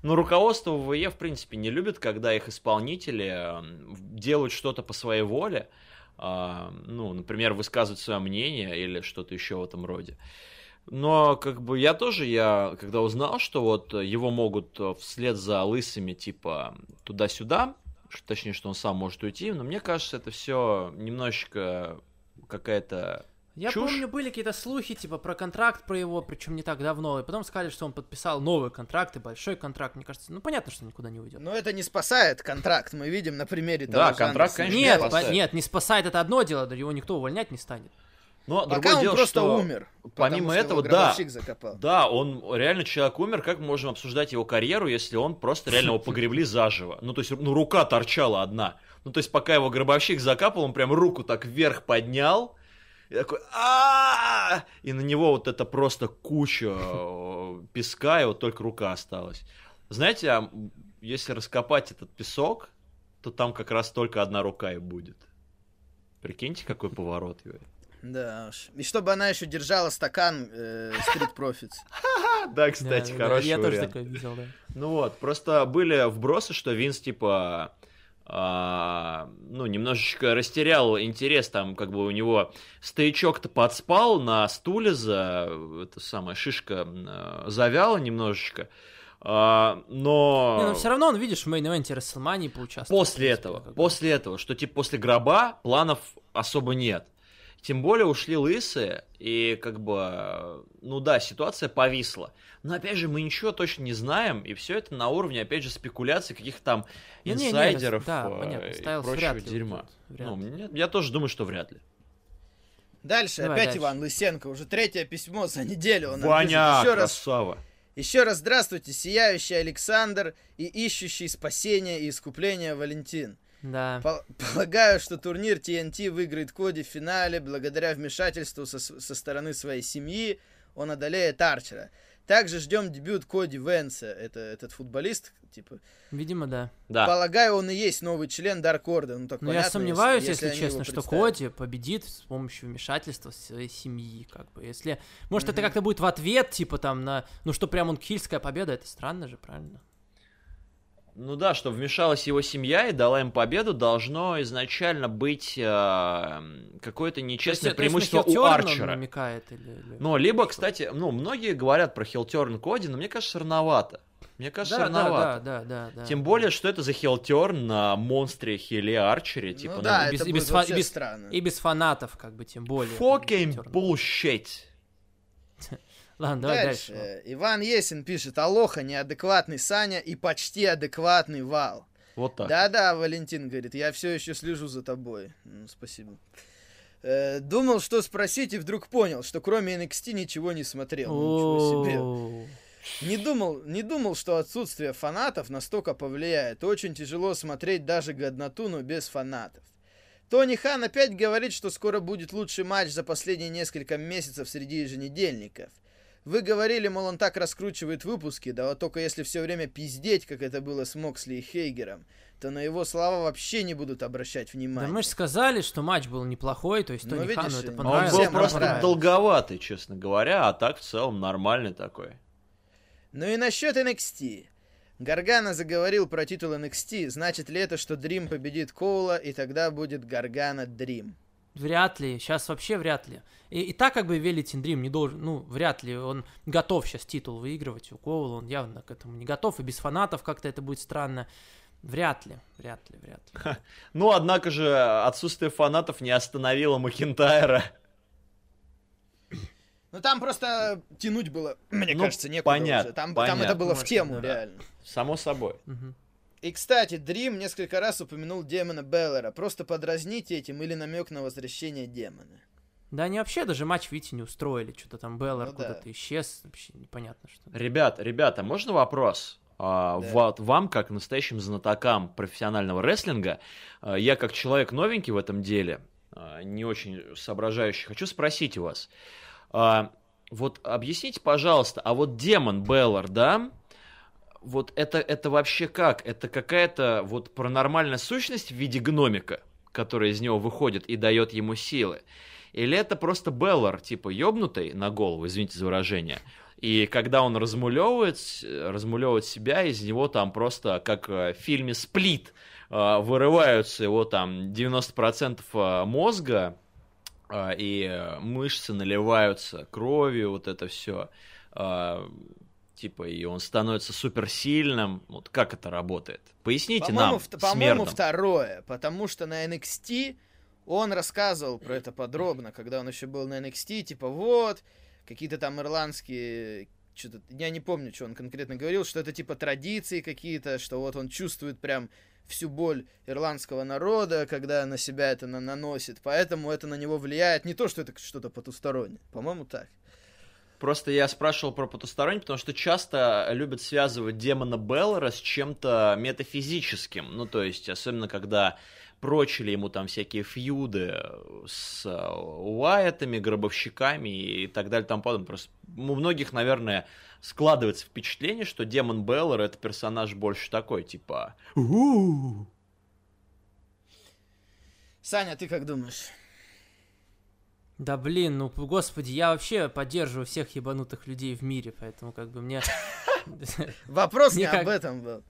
ну, руководство ВВЕ, в принципе, не любит, когда их исполнители м, делают что-то по своей воле, а, ну, например, высказывают свое мнение или что-то еще в этом роде. Но, как бы, я тоже, я, когда узнал, что вот его могут э, вслед за лысыми, типа, туда-сюда, точнее, что он сам может уйти, но мне кажется, это все немножечко какая-то... Я Чушь. помню, были какие-то слухи, типа, про контракт про его, причем не так давно, и потом сказали, что он подписал новый контракт и большой контракт, мне кажется, ну, понятно, что никуда не уйдет. Но это не спасает контракт, мы видим на примере того Да, Жанна контракт, конечно, нет, не спасает. нет, не спасает это одно дело, да его никто увольнять не станет. Но Пока другое он дело, просто что... умер. потому помимо что его этого, да. гробовщик закопал. Да, он реально человек умер. Как мы можем обсуждать его карьеру, если он просто реально его погребли заживо? Ну, то есть, ну, рука торчала одна. Ну, то есть, пока его гробовщик закапал, он прям руку так вверх поднял. И такой а И на него вот это просто куча песка, и вот только рука осталась. Знаете, а если раскопать этот песок, то там как раз только одна рука и будет. Прикиньте, какой поворот, Юрий. Да уж. И чтобы она еще держала стакан э, Street Profits. Да, кстати, хороший Я тоже такое видел, да. Ну вот, просто были вбросы, что Винс, типа, а, ну, немножечко растерял интерес, там, как бы у него стоячок-то подспал на стуле за, эта самая шишка э, завяла немножечко, а, но... Не, но все равно он, видишь, в мейн-эвенте Расселмании поучаствовал. После этого, после этого, что типа после гроба планов особо нет. Тем более ушли лысые, и как бы, ну да, ситуация повисла. Но опять же, мы ничего точно не знаем, и все это на уровне, опять же, спекуляций, каких-то там Не, не, не, инсайдеров да, э, и прочего вряд ли дерьма. вряд Ну, ли. мне- я тоже думаю, что вряд ли. Дальше Давай опять дальше. Иван Лысенко. Уже третье письмо за неделю. Он Ваня. Еще раз, красава. еще раз здравствуйте, сияющий Александр и ищущий спасения и искупления Валентин. Да. Пол- <laughs> Полагаю, что турнир TNT выиграет Коди в финале благодаря вмешательству со, со стороны своей семьи. Он одолеет Арчера. Также ждем дебют Коди Венса, это этот футболист, типа. Видимо, да. Да. Полагаю, он и есть новый член Дарк Орда. Ну, так Но я понятно, сомневаюсь, если, его честно, что. Коди победит с помощью вмешательства своей семьи, как бы. Если, может, это Мгм. как-то будет в ответ, типа там на, ну что прям он хильская победа, это странно же, правильно? Ну да, что вмешалась его семья и дала им победу, должно изначально быть э, какое-то То есть нечестное то есть на преимущество у Хилл Терн он Арчера. намекает или, или- Ну, либо, кстати, ну, многие говорят про хилтерн Коди, но мне кажется, рановато. Мне кажется, да, рановато. да, да, да, да. Тем более, что это за хилтерн на монстре Хиле Арчере, типа, ну да, и без- это и будет без фа- вообще и без- странно. И без фанатов, как бы, тем более. fucking bullshit. Ладно, давай дальше. дальше. Иван Есин пишет, Алоха, неадекватный Саня и почти адекватный Вал. Вот так. Да-да, Валентин говорит, я все еще слежу за тобой. Ну, спасибо. Э, думал, что спросить, и вдруг понял, что кроме NXT ничего не смотрел. Ничего себе. Не думал, не думал, что отсутствие фанатов настолько повлияет. Очень тяжело смотреть даже годноту, но без фанатов. Тони Хан опять говорит, что скоро будет лучший матч за последние несколько месяцев среди еженедельников. Вы говорили, мол, он так раскручивает выпуски, да вот только если все время пиздеть, как это было с Моксли и Хейгером, то на его слова вообще не будут обращать Да внимания. мы же сказали, что матч был неплохой, то есть Ну, Тони Хану видишь, это он Он понравилось. был просто понравилось. долговатый, честно говоря, а так в целом нормальный такой. Ну и насчет NXT. Гаргана заговорил про титул NXT. Значит ли это, что Дрим победит Коула, и тогда будет Гаргана Дрим? Вряд ли, сейчас вообще вряд ли. И, и так как бы Велитин Дрим не должен, ну, вряд ли он готов сейчас титул выигрывать у Коула, он явно к этому не готов, и без фанатов как-то это будет странно. Вряд ли, вряд ли, вряд ли. Ну, однако же, отсутствие фанатов не остановило Макинтайра. Ну там просто тянуть было, мне Ну, кажется, некуда понятно, уже. Там, там понятно. это было в тему, да. реально. Само собой. Мгм. И, кстати, Дрим несколько раз упомянул демона Беллера. Просто подразните этим или намек на возвращение демона. Да они вообще даже матч, видите, не устроили, что-то там Беллар Ну да. куда-то исчез, вообще непонятно что. Ребят, ребята, можно вопрос? А, Да. вот вам, как настоящим знатокам профессионального рестлинга, а, я как человек новенький в этом деле, а, не очень соображающий, хочу спросить у вас. Вот объясните, пожалуйста, а вот демон Беллар, да? Вот это, это вообще как? Это какая-то вот паранормальная сущность в виде гномика, которая из него выходит и дает ему силы? Или это просто Беллар, типа ёбнутый на голову, извините за выражение, и когда он размулевывает, размулевывает себя, из него там просто, как э, в фильме «Сплит», э, вырываются его там 90% э, мозга, и мышцы наливаются кровью, вот это все. Типа, и он становится суперсильным. Вот как это работает? Поясните По-моему, нам, вт- по-моему, второе. Потому что на NXT он рассказывал про это подробно, когда он еще был на NXT. Типа, вот, какие-то там ирландские... Что-то, я не помню, что он конкретно говорил, что это типа традиции какие-то, что вот он чувствует прям всю боль ирландского народа, когда на себя это на- наносит. Поэтому это на него влияет. Не то, что это что-то потустороннее. По-моему, так. Просто я спрашивал про потусторонний, потому что часто любят связывать демона Беллара с чем-то метафизическим. Ну, то есть, особенно когда прочили ему там всякие фьюды с э, Уайетами, гробовщиками и так далее там подобное. Просто у многих, наверное, складывается впечатление, что демон Беллар это персонаж больше такой, типа... Саня, ты как думаешь? Да блин, ну господи, я вообще поддерживаю всех ебанутых людей в мире, поэтому как бы мне... <laughs> Вопрос не об этом был.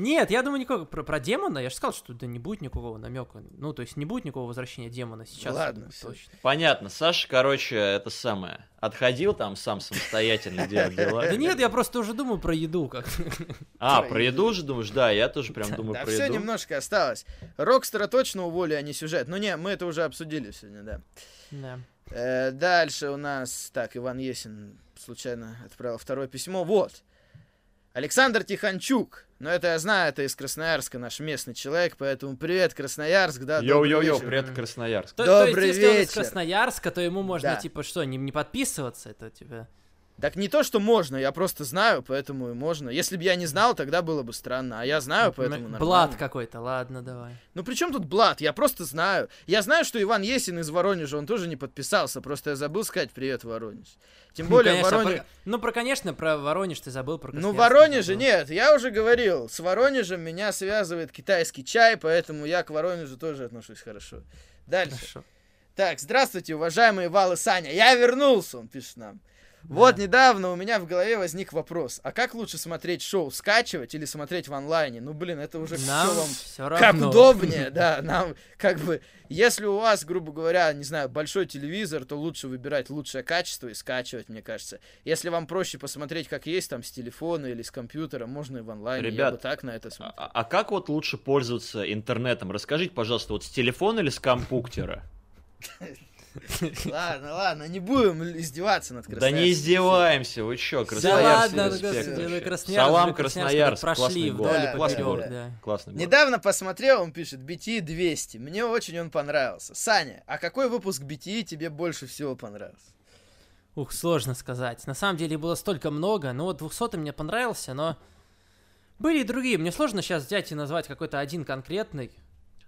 Нет, я думаю, никакого про, про демона, я же сказал, что да не будет никакого намека. Ну, то есть не будет никакого возвращения демона сейчас. Ладно, точно. Понятно, Саша, короче, это самое, отходил там сам самостоятельно делать <laughs> дела. Да нет, я просто уже думаю про еду как А, Про еду уже думаешь? Да, я тоже прям думаю про все еду. немножко осталось. Рокстера точно уволили, а не сюжет. Ну не, мы это уже обсудили сегодня, да. Да. Э, дальше у нас... Так, Иван Есин случайно отправил второе письмо. Вот. Александр Тиханчук. Но это я знаю, это из Красноярска наш местный человек, поэтому привет, Красноярск, да, Йоу-йоу-йоу, вечер. привет, Красноярск. То, то Добрый есть, если он из вечер. Красноярска, то ему можно, Да. типа, что, не, не подписываться? Это, типа... Так не то, что можно, я просто знаю, поэтому и можно. Если бы я не знал, тогда было бы странно. А я знаю, поэтому нормально. Блад какой-то, ладно, давай. Ну при чем тут Блад? Я просто знаю. Я знаю, что Иван Есин из Воронежа, он тоже не подписался. Просто я забыл сказать привет, Воронеж. Тем более Конечно, Воронеж... про- Ну, про, конечно, про Воронеж ты забыл, про Ну, Воронеже забыл. нет, я уже говорил, с Воронежем меня связывает китайский чай, поэтому я к Воронежу тоже отношусь хорошо. Дальше. Хорошо. Так, здравствуйте, уважаемые Вал и Саня. Я вернулся, он пишет нам. Вот Да. недавно у меня в голове возник вопрос. А как лучше смотреть шоу, скачивать или смотреть в онлайне? Ну, блин, это уже Нам все вам все равно. как удобнее, да, нам как бы, если у вас, грубо говоря, не знаю, большой телевизор, то лучше выбирать лучшее качество и скачивать, мне кажется. Если вам проще посмотреть, как есть, там, с телефона или с компьютера, можно и в онлайне, я Ребят, бы так на это смотрел. А, а как вот лучше пользоваться интернетом? Расскажите, пожалуйста, вот с телефона или с компьютера? <laughs> <laughs> Ладно, ладно, не будем издеваться над Да Красноярском. не издеваемся, вы чё, Да Красноярск, ладно, респект вообще. вы Красноярск, Салам, Красноярск прошли классный вдоль классный город, да. классный город. Недавно посмотрел, он пишет, BTE 200. Мне очень он понравился. Саня, а какой выпуск BTE тебе больше всего понравился? Ух, сложно сказать. На самом деле было столько много. Ну вот 200 мне понравился, но были и другие. Мне сложно сейчас взять и назвать какой-то один конкретный.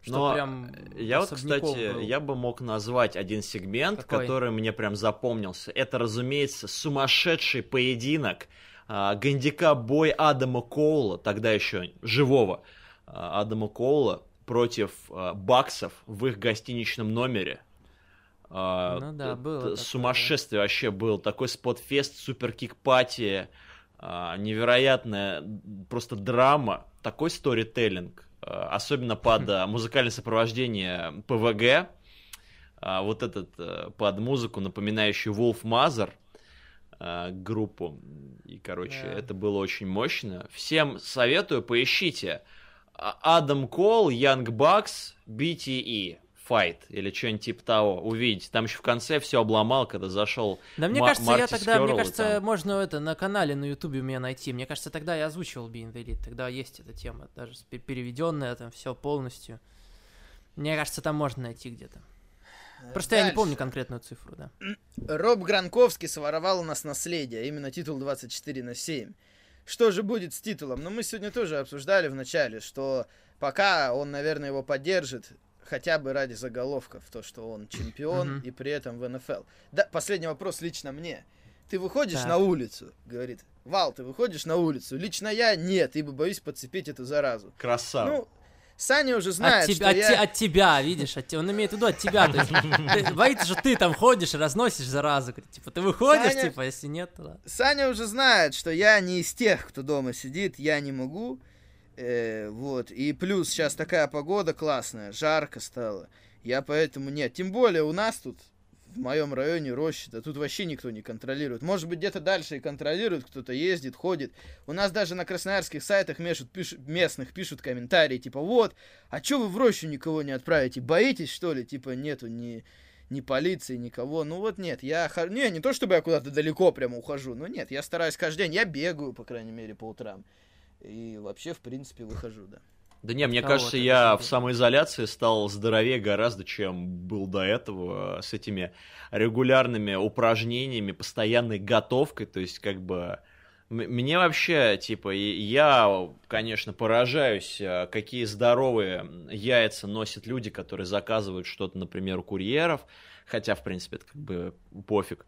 Что Но прям я вот, кстати, был. я бы мог назвать один сегмент, Какой? который мне прям запомнился. Это, разумеется, сумасшедший поединок а, гандикап-бой Адама Коула, тогда еще живого а, Адама Коула, против а, баксов в их гостиничном номере. А, Ну да, было такое, Сумасшествие вообще был. Такой спотфест, суперкик-пати, а, невероятная просто драма, такой сторителлинг, особенно под а, музыкальное сопровождение ПВГ, а, вот этот э, под музыку, напоминающую Wolf Mother группу. И, короче, Да. это было очень мощно. Всем советую, поищите. А- Адам Кол, Янг Бакс, BTE. Fight или что-нибудь типа того, увидите. Там еще в конце все обломал, когда зашел Да мне Ма- кажется, я Марти тогда, мне Скёрл и кажется, там. можно это на канале на Ютубе у меня найти. Мне кажется, тогда я озвучивал Being the Elite. Тогда есть эта тема, даже переведенная там все полностью. Мне кажется, там можно найти где-то. Просто я не Дальше. помню конкретную цифру, да. Роб Гранковский своровал у нас наследие, именно титул 24 на 7. Что же будет с титулом? Ну, мы сегодня тоже обсуждали в начале, что пока он, наверное, его поддержит, хотя бы ради заголовков, то, что он чемпион и при этом в НФЛ. Да, последний вопрос лично мне. Ты выходишь Так. на улицу, говорит. Вал, ты выходишь на улицу. Лично я нет, ибо боюсь подцепить эту заразу. красава. Ну, Саня уже знает, от, что тебя, от, я... от тебя, видишь, от он имеет в виду от тебя. То есть, ты- <laughs> боится, что ты там ходишь и разносишь заразу. Говорит, Типа, ты выходишь, Саня- типа, если нет, то. Саня уже знает, что я не из тех, кто дома сидит, я не могу. Э, вот. И плюс сейчас такая погода классная, жарко стало. Я поэтому нет. Тем более у нас тут в моем районе роща, тут вообще никто не контролирует. Может быть, где-то дальше и контролируют, кто-то ездит, ходит. У нас даже на красноярских сайтах пишут, местных пишут комментарии, типа, вот, а чё вы в рощу никого не отправите? Боитесь, что ли? Типа, нету ни, ни полиции, никого. Ну вот нет, я... Не, не то, чтобы я куда-то далеко прямо ухожу, но нет, я стараюсь каждый день, я бегаю, по крайней мере, по утрам. И вообще, в принципе, выхожу, да. Да не, мне Кого кажется, ты я в самоизоляции стал здоровее гораздо, чем был до этого, с этими регулярными упражнениями, постоянной готовкой, то есть как бы... Мне вообще, типа, я, конечно, поражаюсь, э, какие здоровые яйца носят люди, которые заказывают что-то, например, у курьеров, хотя, в принципе, это как бы пофиг.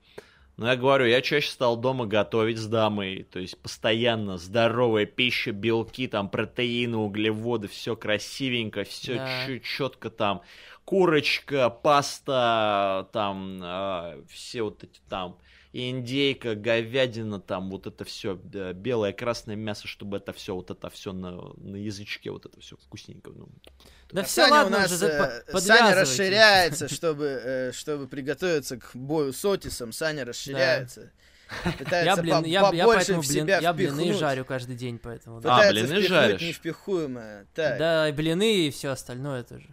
Но я говорю, я чаще стал дома готовить с дамой, то есть постоянно здоровая пища, белки, там протеины, углеводы, все красивенько, все Да. четко там. Курочка, паста, там, а, все вот эти там, индейка, говядина, там, вот это все, белое, красное мясо, чтобы это все, вот это все на, на язычке, вот это все вкусненько. ну. Да А все, Саня ладно у нас, уже, э, Саня расширяется, <laughs> чтобы, э, чтобы приготовиться к бою с Отисом. Саня расширяется. Я, Пытается блин, по- я, я побольше поэтому в блин, себя я блины впихнуть. жарю каждый день, поэтому. Да, А, блины жаришь? невпихуемое. Так, да и блины и все остальное тоже.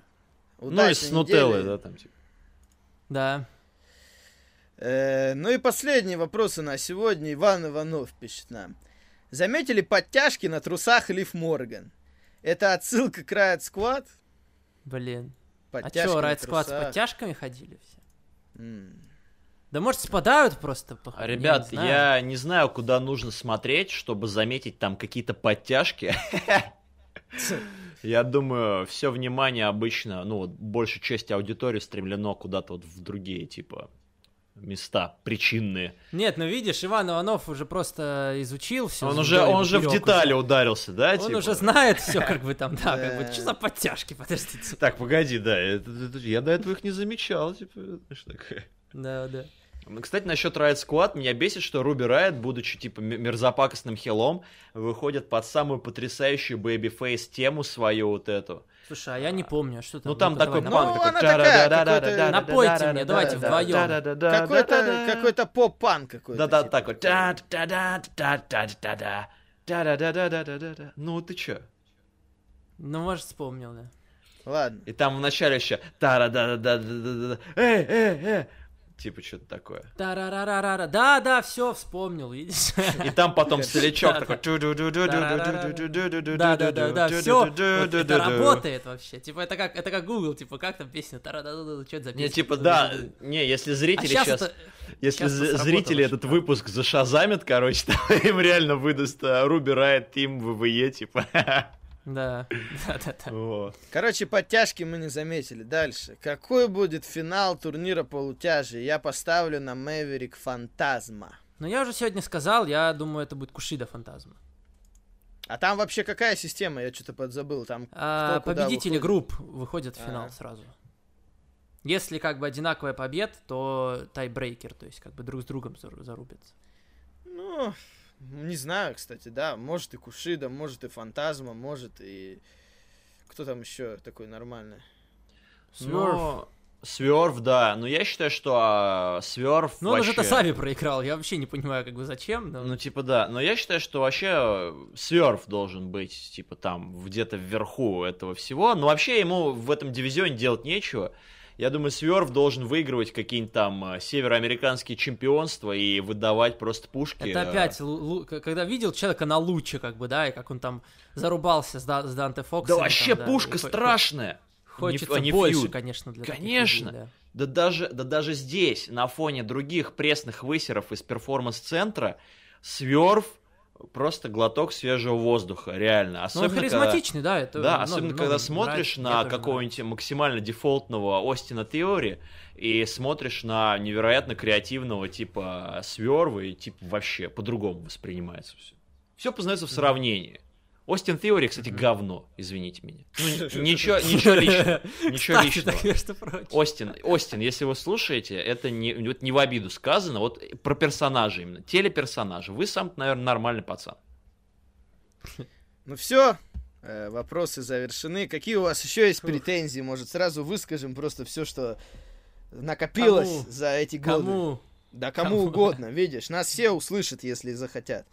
Ну и удачной с нутеллой, да, там, типа. Да. Э, ну и последние вопросы на сегодня. Иван Иванов пишет нам. Заметили подтяжки на трусах Лив Морган? Это отсылка к Riot Squad? Блин. А подтяжки а что, Riot Squad с подтяжками ходили все? Mm. Да может спадают просто. По... Ребят, не я не знаю, куда нужно смотреть, чтобы заметить там какие-то подтяжки. Я думаю, все внимание обычно, ну, большая часть аудитории стремлено куда-то вот в другие, типа, места причинные. Нет, ну видишь, Иван Иванов уже просто изучил все. Он уже, он же в детали ударился, да? Он типа? уже знает все, как бы там, да, как бы, что за подтяжки, подождите. Так, погоди, да, я до этого их не замечал, типа, что такое. Да, да. Кстати, насчет Riot Squad, меня бесит, что Руби Riot, будучи типа мерзопакостным хилом, выходит под самую потрясающую babyface тему свою вот эту. Слушай, а я не помню, а что там. Ну там такой панк. Ну, такой, Напойте мне, давайте вдвоем. Какой-то какой-то поп-панк какой-то. Да-да, такой. Да-да-да-да-да-да-да. Ну ты чё? Ну, может, вспомнил, да. Ладно. И там вначале начале еще. Тара да да да да да да. Эй, эй, эй. Типа что-то такое. Тарарарара. Да, да, все, вспомнил, видишь? И там потом старичок такой... Да, да, да, да, все, это работает вообще. Типа это как, это как Google, типа как там песня, тара-да-да-да, что это за песня? Не, типа, да, не, если зрители сейчас... Если зрители этот выпуск зашазамят, короче, им реально выдаст Руби Райт Тим ВВЕ, типа. Да, да, да, да. Вот. Короче, подтяжки мы не заметили. Дальше. Какой будет финал турнира полутяжей? Я поставлю на Мэверик Фантазма. Но я уже сегодня сказал, я думаю, это будет Кушида Фантазма. А там вообще какая система? Я что-то подзабыл. Там А, победители выходит? групп выходят в финал Ага. сразу. Если как бы одинаковая побед, то тайбрейкер, то есть как бы друг с другом зару- зарубятся. Ну, не знаю, кстати, да. Может и Кушида, может и Фантазма, может и... Кто там еще такой нормальный? Сверф. Но- Сверф, да. Но я считаю, что а, Сверф Ну, он вообще... уже Тасаби проиграл, я вообще не понимаю, как бы зачем. но- Ну, типа, да. Но я считаю, что вообще Сверф должен быть, типа, там, где-то вверху этого всего. Но вообще ему в этом дивизионе делать нечего. Я думаю, Сверф должен выигрывать какие-нибудь там а, североамериканские чемпионства и выдавать просто пушки. Это а, опять, когда видел человека на луче, как бы, да, и как он там зарубался с, Да- с Данте Фоксом. Да вообще пушка страшная. Хочется не больше, фьюд. конечно, для Конечно. людей, да. Да даже, да даже здесь, на фоне других пресных высеров из перформанс-центра, Сверф просто глоток свежего воздуха, реально. Ну, он Особенно, когда- харизматичный, да, это Да, много- особенно много когда нравится, смотришь мне на какого-нибудь максимально дефолтного Остина Теори и смотришь на невероятно креативного типа Сверва и типа вообще по-другому воспринимается все. Все познается в сравнении. Остин Теори, кстати, говно, извините меня. Ну, <laughs> ничего, ничего личного. Ничего Кстати, личного. Остин, Остин, если вы слушаете, это не, вот не в обиду сказано, вот про персонажа именно, телеперсонажа. Вы сам, наверное, нормальный пацан. Ну все, вопросы завершены. Какие у вас еще есть претензии? Может, сразу выскажем просто все, что накопилось Кому? за эти годы. Кому? Да кому, Кому? угодно, видишь. Нас все услышат, если захотят.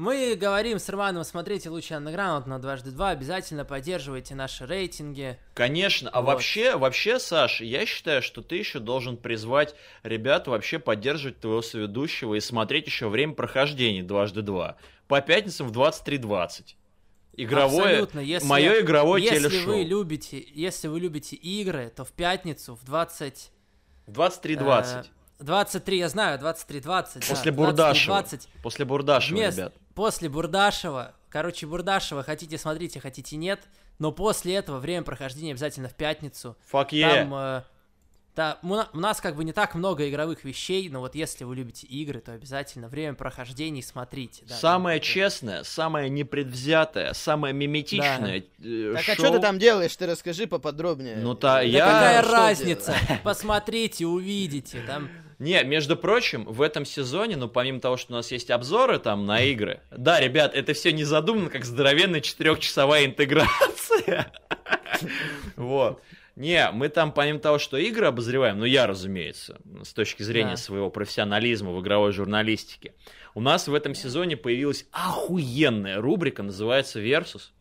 Мы говорим с Романом, смотрите лучше андеграунд на дважды два, обязательно поддерживайте наши рейтинги. Конечно, а Вот. вообще, вообще, Саш, я считаю, что ты еще должен призвать ребят вообще поддерживать твоего соведущего и смотреть еще время прохождения дважды два по пятницам в 23.20. Игровое, Абсолютно, если, мое игровое если телешоу. вы любите, если вы любите игры, то в пятницу в 20... В 23.20. э, 23, я знаю, 23.20. После да, Бурдашева. 23:20. После Бурдашева, Вместо- ребят. После Бурдашева, короче, Бурдашева, хотите смотрите, хотите нет, но после этого время прохождения обязательно в пятницу. Fuck yeah. Там, э, да, у на- у нас как бы не так много игровых вещей, но вот если вы любите игры, то обязательно время прохождений смотрите. да, самое там, честное, самое непредвзятое, самое миметичное э, Так а что ты там делаешь? Ты расскажи поподробнее. Ну, та- Да я- какая Что разница? <laughs> Посмотрите, увидите. Там Не, между прочим, в этом сезоне, ну, помимо того, что у нас есть обзоры там на игры, да, ребят, это все не задумано как здоровенная четырехчасовая интеграция. <laughs> Вот. Не, мы там, помимо того, что игры обозреваем, ну, я, разумеется, с точки зрения Да. своего профессионализма в игровой журналистике, у нас в этом сезоне появилась охуенная рубрика, называется «Версус»,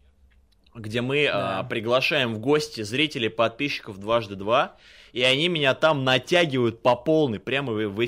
где мы Да. а, приглашаем в гости зрителей, подписчиков дважды два, и они меня там натягивают по полной, прямо в в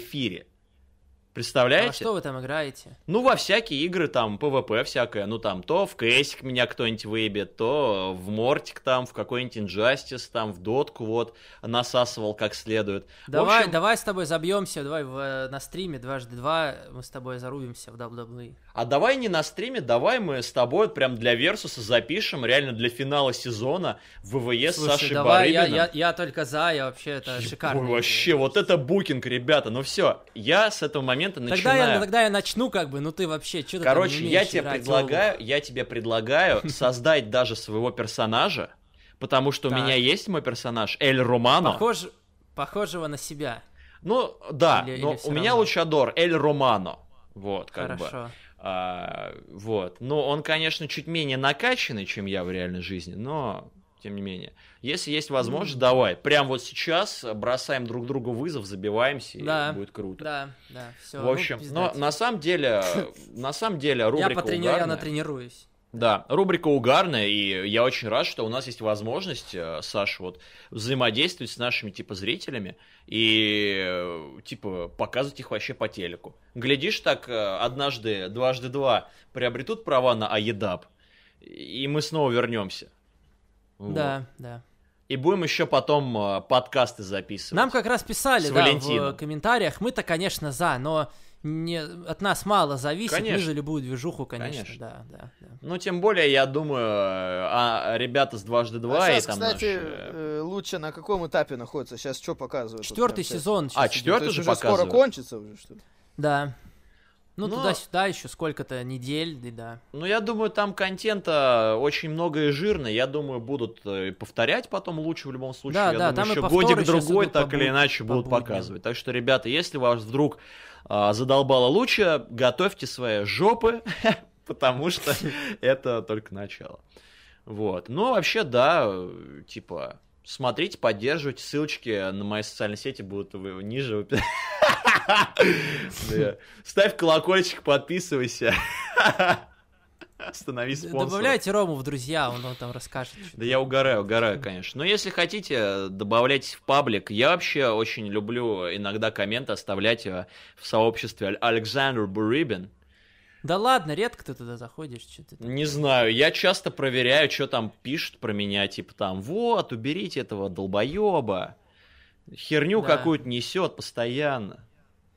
эфире. А Представляете? что вы там играете? Ну, во всякие игры, там, ПВП всякое, ну, там, то в КСик меня кто-нибудь выебет, то в Мортик там, в какой-нибудь Injustice, там, в Дотку, вот, насасывал как следует. В Давай, общем, давай с тобой забьемся, давай в, э, на стриме дважды два мы с тобой зарубимся в WWE. А давай не на стриме, давай мы с тобой прям для Версуса запишем, реально для финала сезона ВВЕ с Сашей давай, я, Барыбиным. я, я только за, я вообще это шикарно. Ой, вообще, вот это букинг, ребята, ну все, я с этого момента Тогда начинаю... я, тогда я начну, как бы, ну ты вообще, что ты там Короче, я тебе предлагаю, я тебе предлагаю создать даже своего персонажа, потому что у меня есть мой персонаж Эль Романо. Похож, похожего на себя. Ну, да, Или- но или у меня равно? лучадор Эль Романо. Вот, как бы. Хорошо. А, вот. Ну, он, конечно, чуть менее накачанный, чем я в реальной жизни, но тем не менее. Если есть возможность, давай. Прям вот сейчас бросаем друг другу вызов, забиваемся, Да. и будет круто. Да, да, все. В общем, но на самом деле, <laughs> на самом деле, я, рубрика потрени... я угарная. натренируюсь. Да, рубрика угарная, и я очень рад, что у нас есть возможность, э, Саша, вот взаимодействовать с нашими типа зрителями и э, типа показывать их вообще по телеку. Глядишь, так э, однажды, дважды два приобретут права на Аедап, и мы снова вернемся. Вот. Да, да. И будем еще потом э, подкасты записывать. Нам как раз писали, С да, Валентином. в комментариях. Мы-то, конечно, за, но не, от нас мало зависит. Мы Конечно. за любую движуху, конечно, Конечно. да, да, да. Ну, тем более, я думаю, э, а ребята с дважды два а и сейчас, там кстати, наши- э, лучше на каком этапе находится? Сейчас что показывают? Вот Четвертый сейчас? сезон. А, сейчас четвертый? есть же уже скоро показывают? кончится уже, что ли? Да. Ну, Но- туда-сюда еще сколько-то недель, да, да. Ну, я думаю, там контента очень много и жирно. Я думаю, будут э, повторять потом лучше в любом случае. Да, я да, думаю, еще годик-другой так по или иначе по будут показывать. Так что, ребята, если вас вдруг а, задолбало лучше, готовьте свои жопы, <laughs> потому что <laughs> это только начало. Вот. Ну, вообще, да, типа, смотрите, поддерживайте. Ссылочки на мои социальные сети будут ниже. <laughs> Ставь колокольчик, подписывайся. Становись спонсором. Добавляйте Рому в друзья, он вам там расскажет. Да я угораю, угораю, конечно. Но если хотите, добавляйтесь в паблик. Я вообще очень люблю иногда комменты оставлять э, в сообществе Александр Бурибин. Да ладно, редко ты туда заходишь, что ты Не знаю, я часто проверяю, что там пишут про меня, типа там, вот, уберите этого долбоеба. Херню Да. какую-то несет постоянно.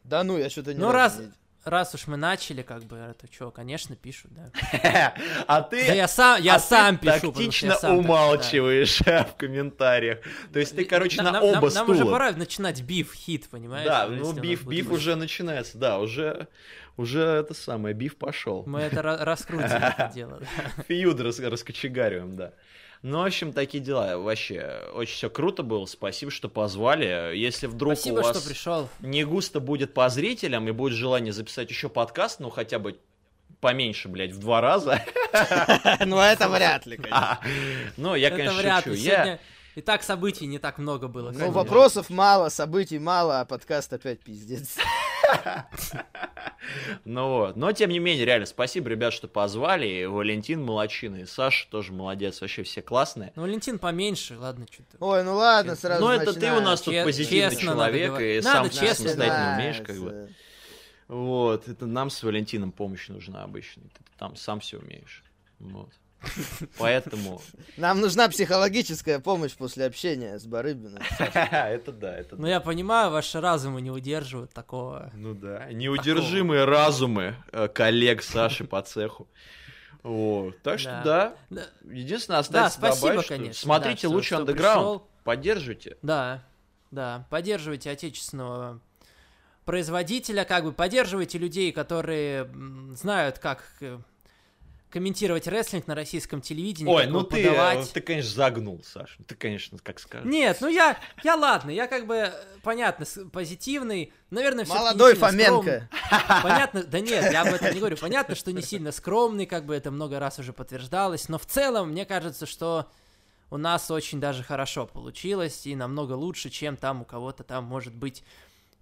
Да ну, я что-то не Ну, раз- не- Раз уж мы начали, как бы, это что, конечно, пишут, да. <laughs> А ты... Да я сам, я а сам пишу, потому что я тактично сам так, да. умалчиваешь <laughs> в комментариях. То есть ты, короче, Нам- на нам- оба нам, уже стула. пора начинать биф, хит, понимаешь? Да, ну биф, уже начинается, да, уже, уже это самое, биф пошел. Мы это ра- раскрутим, <laughs> это дело. Фьюд рас, раскочегариваем, да. Ну, в общем, такие дела. Вообще, очень все круто было. Спасибо, что позвали. Если вдруг Спасибо, у вас что пришел. не густо будет по зрителям и будет желание записать еще подкаст, ну, хотя бы поменьше, блядь, в два раза. <laughs> Ну, это вряд ли, конечно. Ну, я, конечно, шучу. И так событий не так много было. Ну, вопросов мало, событий мало, а подкаст опять пиздец. <laughs> Ну вот. Но, тем не менее, реально, спасибо, ребят, что позвали. И Валентин молодчина, и Саша тоже молодец. Вообще все классные. Ну, Валентин поменьше, ладно, что-то. Ой, ну ладно, сразу Ну, это ты у нас тут позитивный человек, и сам самостоятельно умеешь, как бы. Вот, это нам с Валентином помощь нужна обычно. Ты там сам все умеешь. Вот. <laughs> Поэтому... Нам нужна психологическая помощь после общения с Барыбиным. <laughs> Это да, это Ну, я понимаю, ваши разумы не удерживают такого. Ну да. Неудержимые разумы э, коллег Саши по цеху. Вот. Так что да. Да. Единственное, Да, остается спасибо, добавить, что конечно. смотрите да, лучше что андеграунд, поддерживайте. Да, да, поддерживайте отечественного производителя, как бы поддерживайте людей, которые знают, как э, комментировать рестлинг на российском телевидении, Ой, ну ты, подавать. ты, конечно, загнул, Саша. Ты, конечно, как скажешь. Нет, ну я, я ладно, я как бы, понятно, позитивный, наверное, не Молодой Фоменко. скромный. <laughs> Понятно, да нет, я об этом не говорю. Понятно, что не сильно скромный, как бы это много раз уже подтверждалось, но в целом мне кажется, что у нас очень даже хорошо получилось и намного лучше, чем там у кого-то там может быть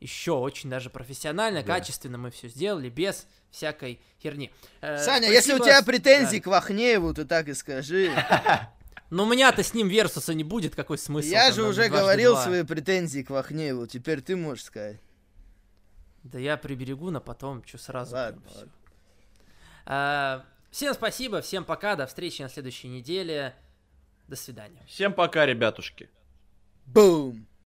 еще очень даже профессионально, Да. качественно мы все сделали без всякой херни. Э, Саня, если у спасибо. тебя претензий Да. к Вахнееву, ты так и скажи. <laughs> Но у меня-то с ним версуса не будет, какой смысл? Я же уже говорил свои претензии к Вахнееву, теперь ты можешь сказать. Да я приберегу на потом, что сразу. Ладно. А, всем спасибо, всем пока, до встречи на следующей неделе. До свидания. Всем пока, ребятушки. Бум!